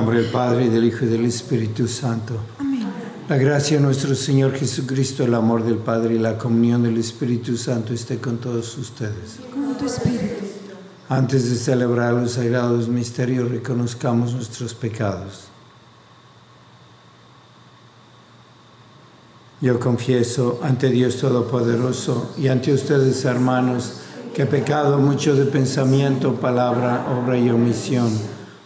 Nombre del Padre, y del Hijo y del Espíritu Santo. Amén. La gracia de nuestro Señor Jesucristo, el amor del Padre y la comunión del Espíritu Santo esté con todos ustedes. Con tu Espíritu. Antes de celebrar los sagrados misterios, reconozcamos nuestros pecados. Yo confieso ante Dios Todopoderoso y ante ustedes, hermanos, que he pecado mucho de pensamiento, palabra, obra y omisión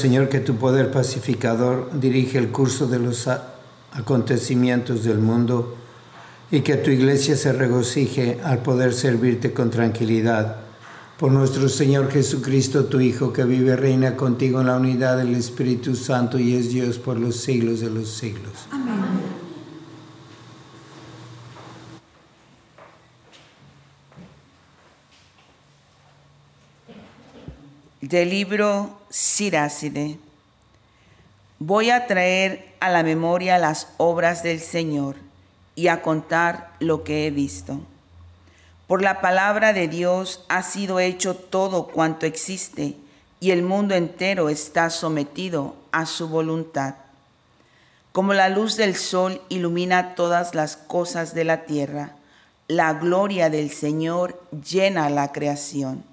Señor, que tu poder pacificador dirige el curso de los acontecimientos del mundo y que tu iglesia se regocije al poder servirte con tranquilidad. Por nuestro Señor Jesucristo, tu Hijo, que vive y reina contigo en la unidad del Espíritu Santo y es Dios por los siglos de los siglos. Amén. Del libro Siráside. Voy a traer a la memoria las obras del Señor y a contar lo que he visto. Por la palabra de Dios ha sido hecho todo cuanto existe y el mundo entero está sometido a su voluntad. Como la luz del sol ilumina todas las cosas de la tierra, la gloria del Señor llena la creación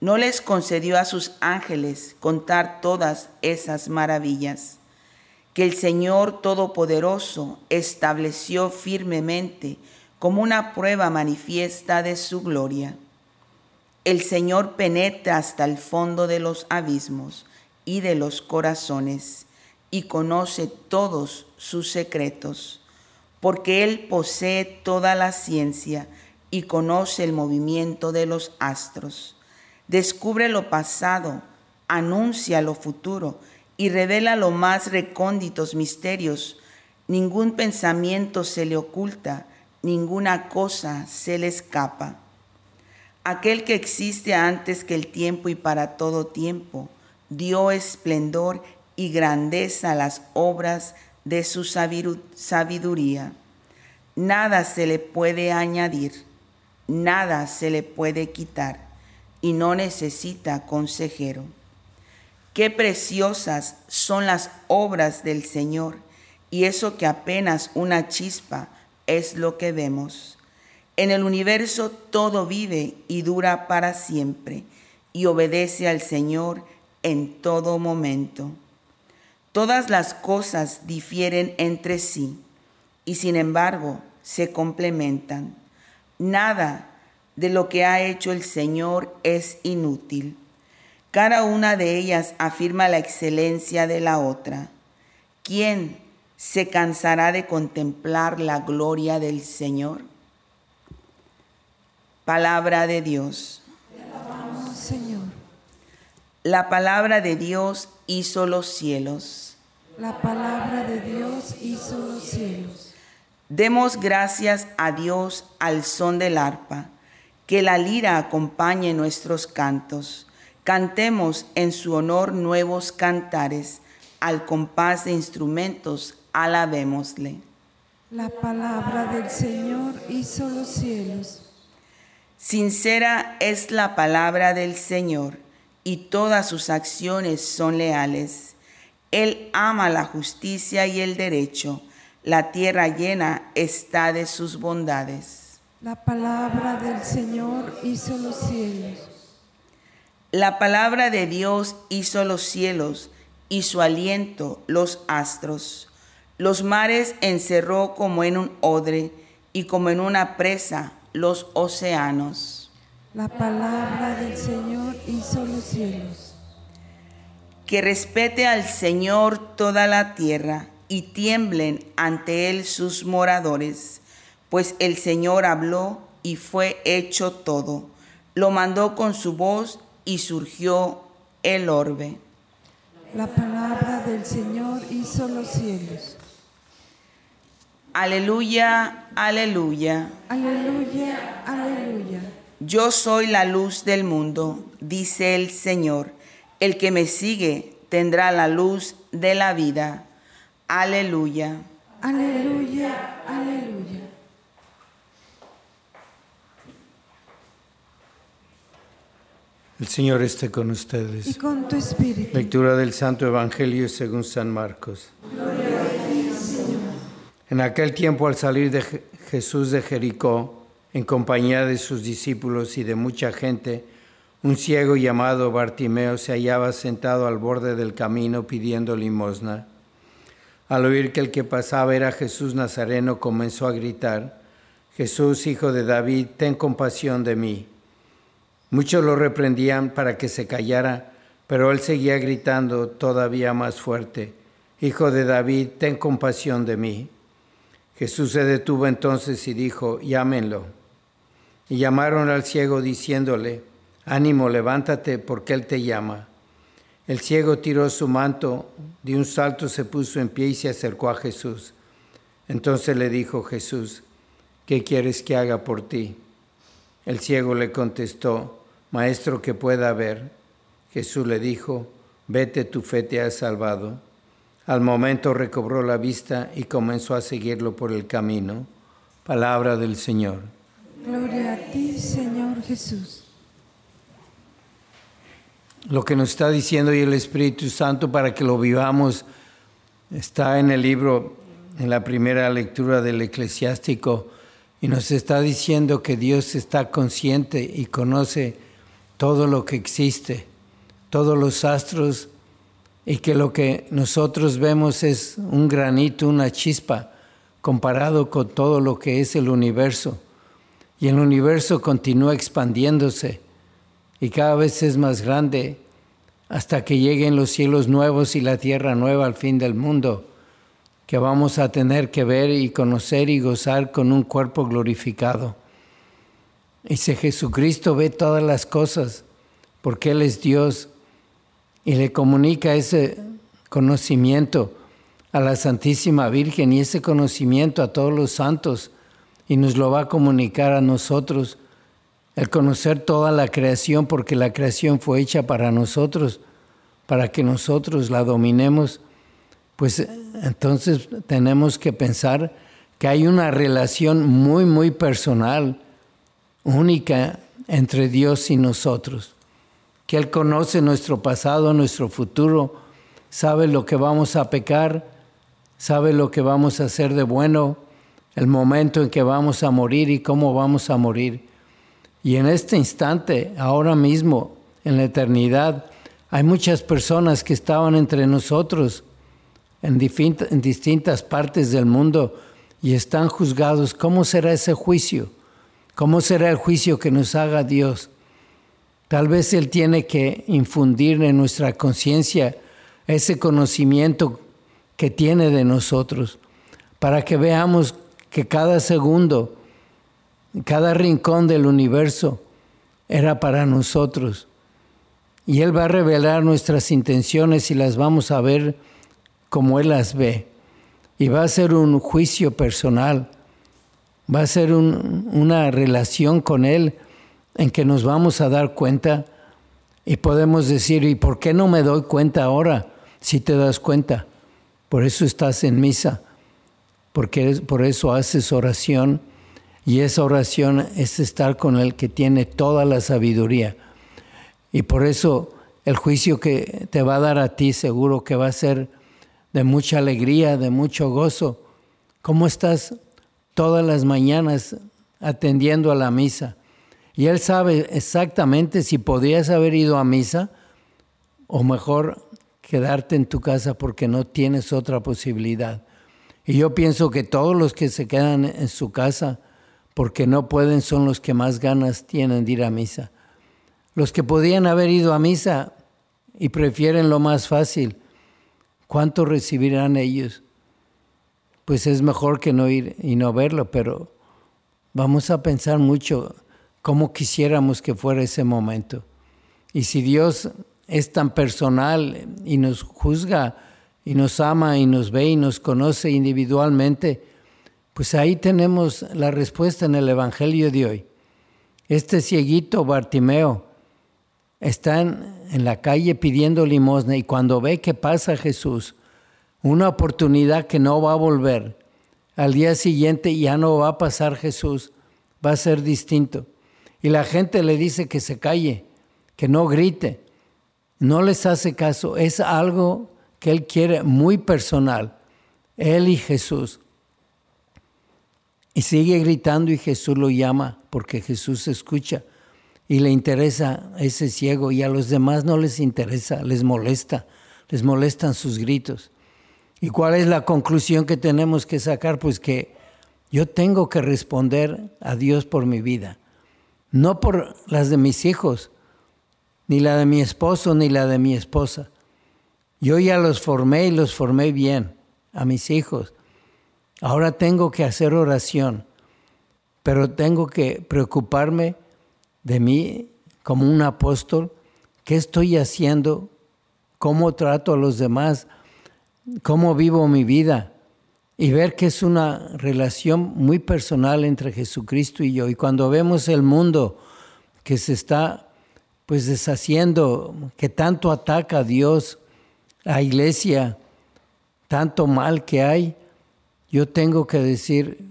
no les concedió a sus ángeles contar todas esas maravillas que el Señor Todopoderoso estableció firmemente como una prueba manifiesta de su gloria. El Señor penetra hasta el fondo de los abismos y de los corazones y conoce todos sus secretos, porque Él posee toda la ciencia y conoce el movimiento de los astros descubre lo pasado, anuncia lo futuro y revela los más recónditos misterios. Ningún pensamiento se le oculta, ninguna cosa se le escapa. Aquel que existe antes que el tiempo y para todo tiempo, dio esplendor y grandeza a las obras de su sabiduría. Nada se le puede añadir, nada se le puede quitar y no necesita consejero. Qué preciosas son las obras del Señor, y eso que apenas una chispa es lo que vemos. En el universo todo vive y dura para siempre y obedece al Señor en todo momento. Todas las cosas difieren entre sí y sin embargo se complementan. Nada de lo que ha hecho el Señor es inútil. Cada una de ellas afirma la excelencia de la otra. ¿Quién se cansará de contemplar la gloria del Señor? Palabra de Dios. Señor. La palabra de Dios hizo los cielos. La palabra de Dios hizo los cielos. Demos gracias a Dios al son del arpa, que la lira acompañe nuestros cantos. Cantemos en su honor nuevos cantares, al compás de instrumentos alabémosle. La palabra del Señor hizo los cielos. Sincera es la palabra del Señor y todas sus acciones son leales. Él ama la justicia y el derecho. La tierra llena está de sus bondades. La palabra del Señor hizo los cielos. La palabra de Dios hizo los cielos y su aliento los astros. Los mares encerró como en un odre y como en una presa los océanos. La palabra del Señor hizo los cielos. Que respete al Señor toda la tierra y tiemblen ante Él sus moradores, pues el Señor habló y fue hecho todo. Lo mandó con su voz y surgió el orbe. La palabra del Señor hizo los cielos. Aleluya, aleluya. Aleluya, aleluya. Yo soy la luz del mundo, dice el Señor. El que me sigue tendrá la luz de la vida. Aleluya. Aleluya, aleluya. El Señor esté con Y ustedes. con tu espíritu. Lectura del Santo Evangelio según San Marcos. En aquel tiempo, al salir de Je- Jesús de Jericó, en compañía de sus discípulos y de mucha gente, un ciego llamado Bartimeo se hallaba sentado al borde del camino pidiendo limosna. Al oír que el que pasaba era Jesús Nazareno, comenzó a gritar, Jesús, hijo de David, ten compasión de mí. Muchos lo reprendían para que se callara, pero él seguía gritando todavía más fuerte, Hijo de David, ten compasión de mí. Jesús se detuvo entonces y dijo, llámenlo. Y llamaron al ciego diciéndole, ánimo, levántate, porque él te llama. El ciego tiró su manto, de un salto se puso en pie y se acercó a Jesús. Entonces le dijo Jesús, ¿qué quieres que haga por ti? El ciego le contestó, Maestro que pueda ver. Jesús le dijo, Vete, tu fe te ha salvado. Al momento recobró la vista y comenzó a seguirlo por el camino. Palabra del Señor. Gloria a ti, Señor Jesús. Lo que nos está diciendo hoy el Espíritu Santo para que lo vivamos está en el libro, en la primera lectura del eclesiástico, y nos está diciendo que Dios está consciente y conoce todo lo que existe, todos los astros, y que lo que nosotros vemos es un granito, una chispa, comparado con todo lo que es el universo. Y el universo continúa expandiéndose y cada vez es más grande hasta que lleguen los cielos nuevos y la tierra nueva al fin del mundo, que vamos a tener que ver y conocer y gozar con un cuerpo glorificado. Y si Jesucristo ve todas las cosas, porque Él es Dios, y le comunica ese conocimiento a la Santísima Virgen y ese conocimiento a todos los santos, y nos lo va a comunicar a nosotros, el conocer toda la creación, porque la creación fue hecha para nosotros, para que nosotros la dominemos, pues entonces tenemos que pensar que hay una relación muy, muy personal, única entre Dios y nosotros, que Él conoce nuestro pasado, nuestro futuro, sabe lo que vamos a pecar, sabe lo que vamos a hacer de bueno, el momento en que vamos a morir y cómo vamos a morir. Y en este instante, ahora mismo, en la eternidad, hay muchas personas que estaban entre nosotros en, distintas partes del mundo y están juzgados. ¿Cómo será ese juicio? ¿Cómo será el juicio que nos haga Dios? Tal vez Él tiene que infundir en nuestra conciencia ese conocimiento que tiene de nosotros, para que veamos que cada segundo, cada rincón del universo era para nosotros. Y Él va a revelar nuestras intenciones y las vamos a ver como Él las ve. Y va a ser un juicio personal, va a ser una relación con Él en que nos vamos a dar cuenta y podemos decir, ¿y por qué no me doy cuenta ahora si te das cuenta? Por eso estás en misa, porque por eso haces oración y esa oración es estar con el que tiene toda la sabiduría. Y por eso el juicio que te va a dar a ti seguro que va a ser de mucha alegría, de mucho gozo. ¿Cómo estás todas las mañanas atendiendo a la misa? Y Él sabe exactamente si podías haber ido a misa o mejor quedarte en tu casa porque no tienes otra posibilidad. Y yo pienso que todos los que se quedan en su casa porque no pueden son los que más ganas tienen de ir a misa. Los que podían haber ido a misa y prefieren lo más fácil, ¿cuánto recibirán ellos? Pues es mejor que no ir y no verlo, pero vamos a pensar mucho cómo quisiéramos que fuera ese momento. Y si Dios es tan personal y nos juzga y nos ama y nos ve y nos conoce individualmente, pues ahí tenemos la respuesta en el Evangelio de hoy. Este cieguito Bartimeo está en, la calle pidiendo limosna y cuando ve que pasa Jesús, una oportunidad que no va a volver, al día siguiente ya no va a pasar Jesús, va a ser distinto. Y la gente le dice que se calle, que no grite. No les hace caso. Es algo que él quiere muy personal. Él y Jesús. Y sigue gritando y Jesús lo llama porque Jesús escucha y le interesa ese ciego y a los demás no les interesa, les molesta, les molestan sus gritos. ¿Y cuál es la conclusión que tenemos que sacar? Pues que yo tengo que responder a Dios por mi vida no por las de mis hijos, ni la de mi esposo, ni la de mi esposa. Yo ya los formé y los formé bien a mis hijos. Ahora tengo que hacer oración, pero tengo que preocuparme de mí como un apóstol, qué estoy haciendo, cómo trato a los demás, cómo vivo mi vida y ver que es una relación muy personal entre Jesucristo y yo. Y cuando vemos el mundo que se está pues deshaciendo, que tanto ataca a Dios, a iglesia, tanto mal que hay, yo tengo que decir,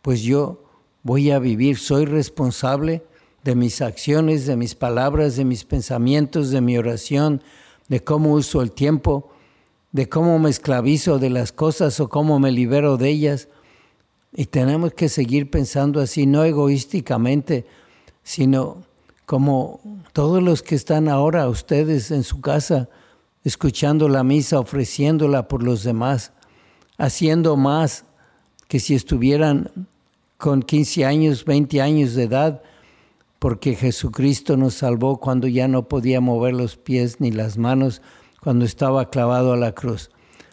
pues yo voy a vivir, soy responsable de mis acciones, de mis palabras, de mis pensamientos, de mi oración, de cómo uso el tiempo de cómo me esclavizo de las cosas o cómo me libero de ellas. Y tenemos que seguir pensando así, no egoísticamente, sino como todos los que están ahora, ustedes en su casa, escuchando la misa, ofreciéndola por los demás, haciendo más que si estuvieran con 15 años, 20 años de edad, porque Jesucristo nos salvó cuando ya no podía mover los pies ni las manos, cuando estaba clavado a la cruz.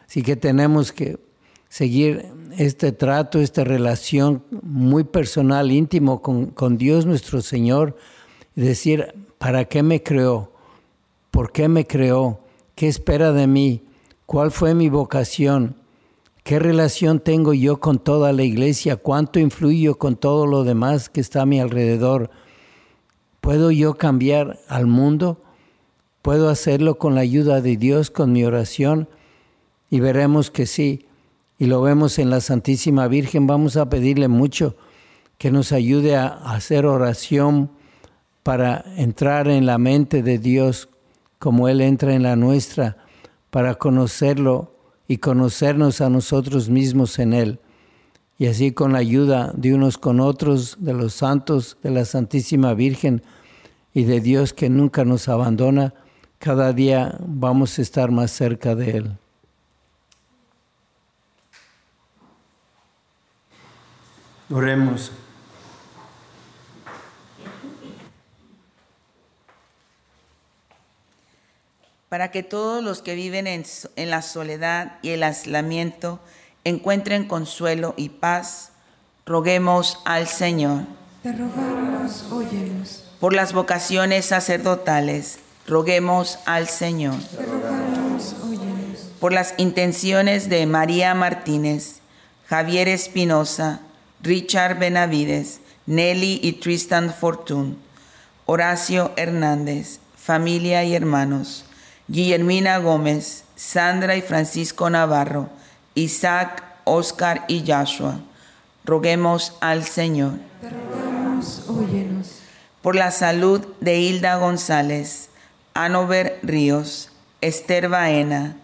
Así que tenemos que seguir este trato, esta relación muy personal, íntimo con, Dios nuestro Señor, decir, ¿para qué me creó? ¿Por qué me creó? ¿Qué espera de mí? ¿Cuál fue mi vocación? ¿Qué relación tengo yo con toda la iglesia? ¿Cuánto influyo con todo lo demás que está a mi alrededor? ¿Puedo yo cambiar al mundo? Puedo hacerlo con la ayuda de Dios, con mi oración, y veremos que sí. Y lo vemos en la Santísima Virgen. Vamos a pedirle mucho que nos ayude a hacer oración para entrar en la mente de Dios como Él entra en la nuestra, para conocerlo y conocernos a nosotros mismos en Él. y así con la ayuda de unos con otros, de los santos, de la Santísima Virgen y de Dios que nunca nos abandona, cada día vamos a estar más cerca de Él. Oremos. Para que todos los que viven en, en la soledad y el aislamiento encuentren consuelo y paz, roguemos al Señor. Te rogamos, óyenos. Por las vocaciones sacerdotales, roguemos al Señor. Por las intenciones de María Martínez, Javier Espinosa, Richard Benavides, Nelly y Tristan Fortune, Horacio Hernández, familia y hermanos, Guillermina Gómez, Sandra y Francisco Navarro, Isaac, Oscar y Joshua. Roguemos al Señor. Te rogamos, óyenos. Por la salud de Hilda González, Anover Ríos, Esther Baena,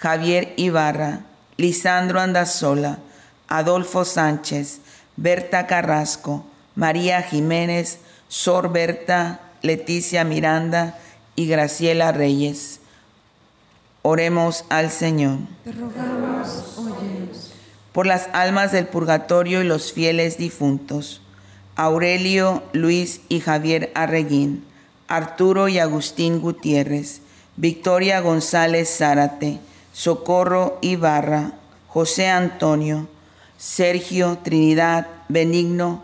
Javier Ibarra, Lisandro Andazola, Adolfo Sánchez, Berta Carrasco, María Jiménez, Sor Berta, Leticia Miranda y Graciela Reyes. Oremos al Señor. Te rogamos, óyenos. Por las almas del purgatorio y los fieles difuntos. Aurelio, Luis y Javier Arreguín, Arturo y Agustín Gutiérrez, Victoria González Zárate, Socorro Ibarra, José Antonio, Sergio Trinidad Benigno,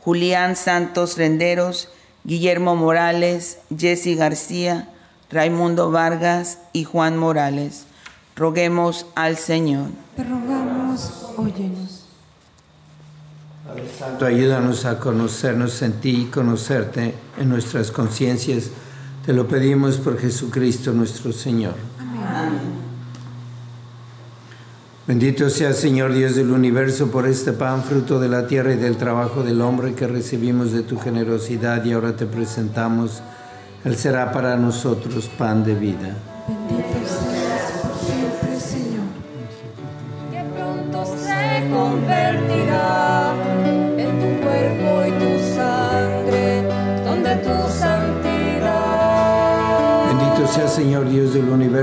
Julián Santos Renderos, Guillermo Morales, Jesse García, Raimundo Vargas y Juan Morales. Roguemos al Señor. Te rogamos, óyenos. Padre Santo, ayúdanos a conocernos en ti y conocerte en nuestras conciencias. Te lo pedimos por Jesucristo nuestro Señor. Bendito sea Señor Dios del universo por este pan, fruto de la tierra y del trabajo del hombre que recibimos de tu generosidad y ahora te presentamos. Él será para nosotros pan de vida. Bendito seas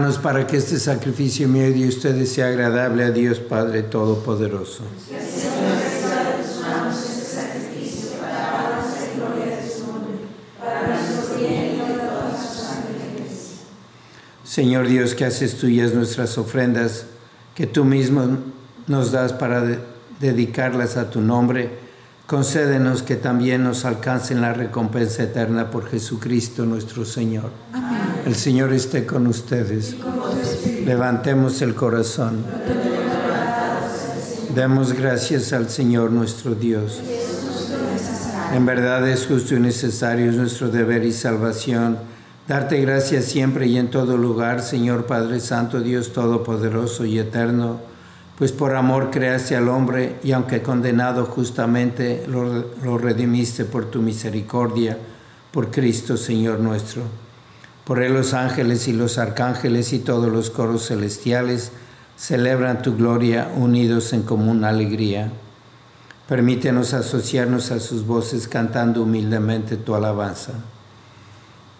Para que este sacrificio mío y de ustedes sea agradable a Dios Padre Todopoderoso. Señor Dios, que haces tuyas nuestras ofrendas, que tú mismo nos das para de- dedicarlas a tu nombre, concédenos que también nos alcancen la recompensa eterna por Jesucristo nuestro Señor. El Señor esté con ustedes. Levantemos el corazón. Demos gracias al Señor nuestro Dios. En verdad es justo y necesario, es nuestro deber y salvación. Darte gracias siempre y en todo lugar, Señor Padre Santo, Dios Todopoderoso y Eterno, pues por amor creaste al hombre y aunque condenado justamente, lo, lo redimiste por tu misericordia, por Cristo, Señor nuestro. Por él los ángeles y los arcángeles y todos los coros celestiales celebran tu gloria unidos en común alegría. Permítenos asociarnos a sus voces cantando humildemente tu alabanza.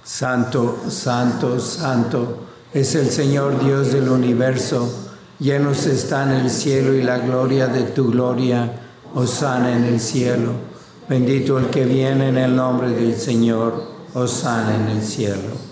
Santo, santo, santo es el Señor Dios del universo. Llenos están el cielo y la gloria de tu gloria. Osana en el cielo. Bendito el que viene en el nombre del Señor. Osana en el cielo.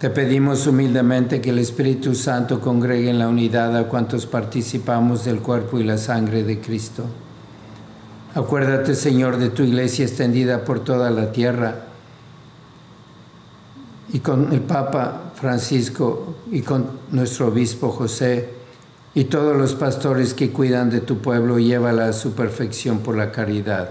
Te pedimos humildemente que el Espíritu Santo congregue en la unidad a cuantos participamos del cuerpo y la sangre de Cristo. Acuérdate, Señor, de tu iglesia extendida por toda la tierra y con el Papa Francisco y con nuestro obispo José y todos los pastores que cuidan de tu pueblo, llévala a su perfección por la caridad.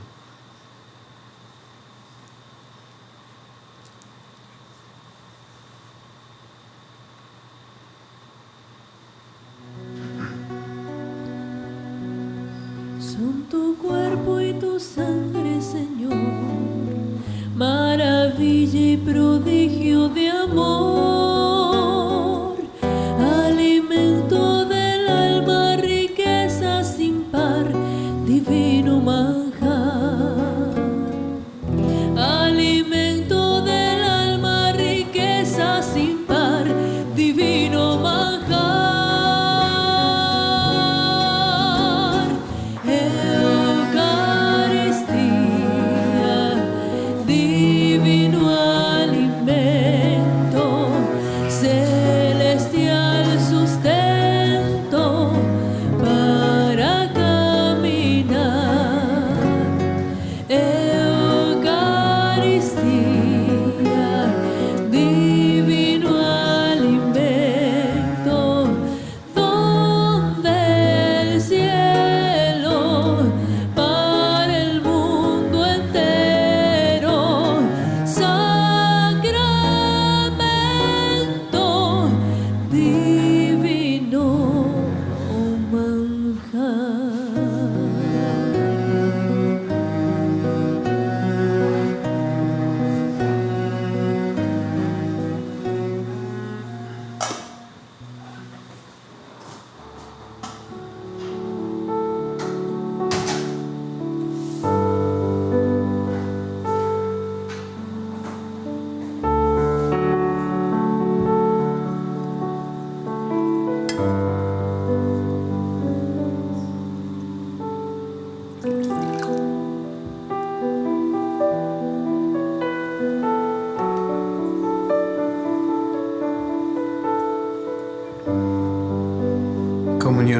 Son tu cuerpo y tu sangre, Señor, maravilla y prodigio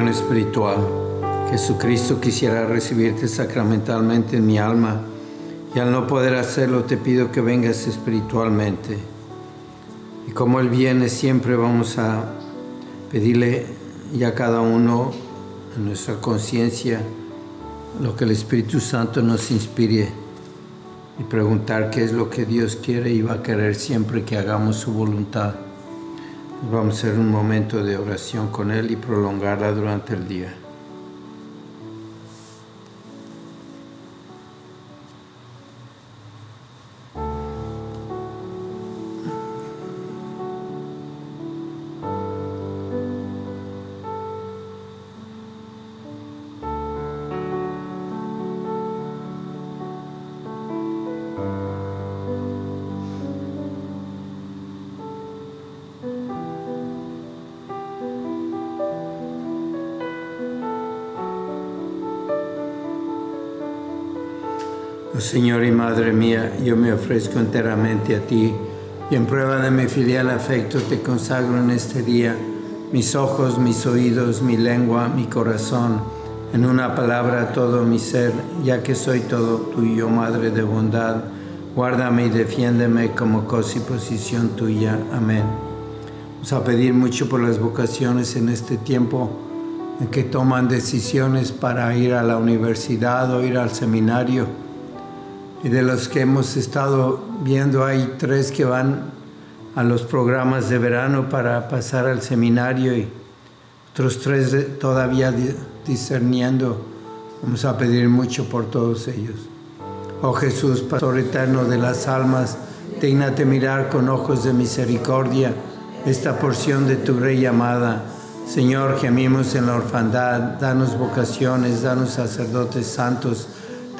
Espiritual. Jesucristo quisiera recibirte sacramentalmente en mi alma y al no poder hacerlo te pido que vengas espiritualmente. Y como Él viene siempre vamos a pedirle ya cada uno en nuestra conciencia lo que el Espíritu Santo nos inspire y preguntar qué es lo que Dios quiere y va a querer siempre que hagamos su voluntad. Vamos a hacer un momento de oración con Él y prolongarla durante el día. Señor y Madre mía, yo me ofrezco enteramente a ti y en prueba de mi filial afecto te consagro en este día mis ojos, mis oídos, mi lengua, mi corazón, en una palabra todo mi ser, ya que soy todo tuyo, Madre de bondad. Guárdame y defiéndeme como cosa y posición tuya. Amén. Vamos a pedir mucho por las vocaciones en este tiempo en que toman decisiones para ir a la universidad o ir al seminario. Y de los que hemos estado viendo, hay tres que van a los programas de verano para pasar al seminario y otros tres todavía di- discerniendo. Vamos a pedir mucho por todos ellos. Oh Jesús, Pastor eterno de las almas, dignate mirar con ojos de misericordia esta porción de tu Rey amada. Señor, gemimos en la orfandad, danos vocaciones, danos sacerdotes santos.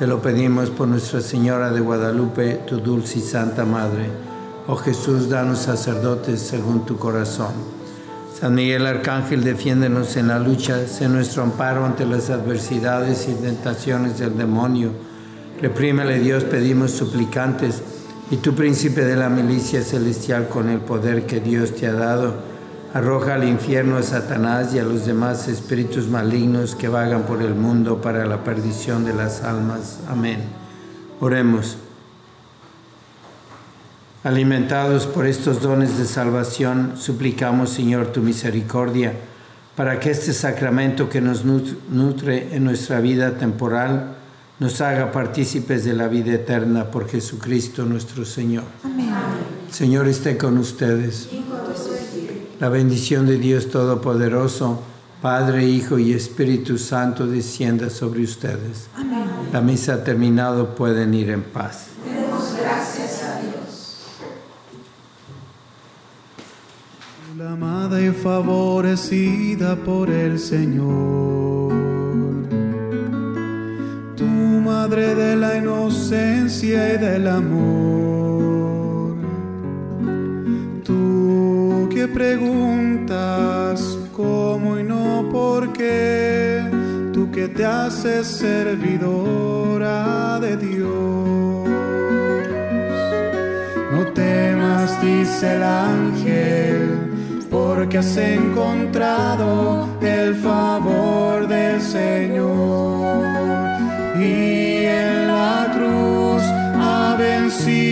Te lo pedimos por Nuestra Señora de Guadalupe, tu dulce y santa Madre. Oh Jesús, danos sacerdotes según tu corazón. San Miguel Arcángel, defiéndenos en la lucha, sé nuestro amparo ante las adversidades y tentaciones del demonio. Reprímele Dios, pedimos suplicantes, y tu príncipe de la milicia celestial con el poder que Dios te ha dado, arroja al infierno a Satanás y a los demás espíritus malignos que vagan por el mundo para la perdición de las almas. Amén. Oremos. Alimentados por estos dones de salvación, suplicamos, Señor, tu misericordia, para que este sacramento que nos nutre en nuestra vida temporal nos haga partícipes de la vida eterna por Jesucristo nuestro Señor. Amén. Señor esté con ustedes. La bendición de Dios Todopoderoso, Padre, Hijo y Espíritu Santo descienda sobre ustedes. Amén. La misa ha terminado, pueden ir en paz. Demos gracias a Dios. La amada y favorecida por el Señor. Tu madre de la inocencia y del amor. Preguntas cómo y no por qué. Tú que te haces servidora de Dios. No temas, dice el ángel, porque has encontrado el favor del Señor. Y en la cruz ha vencido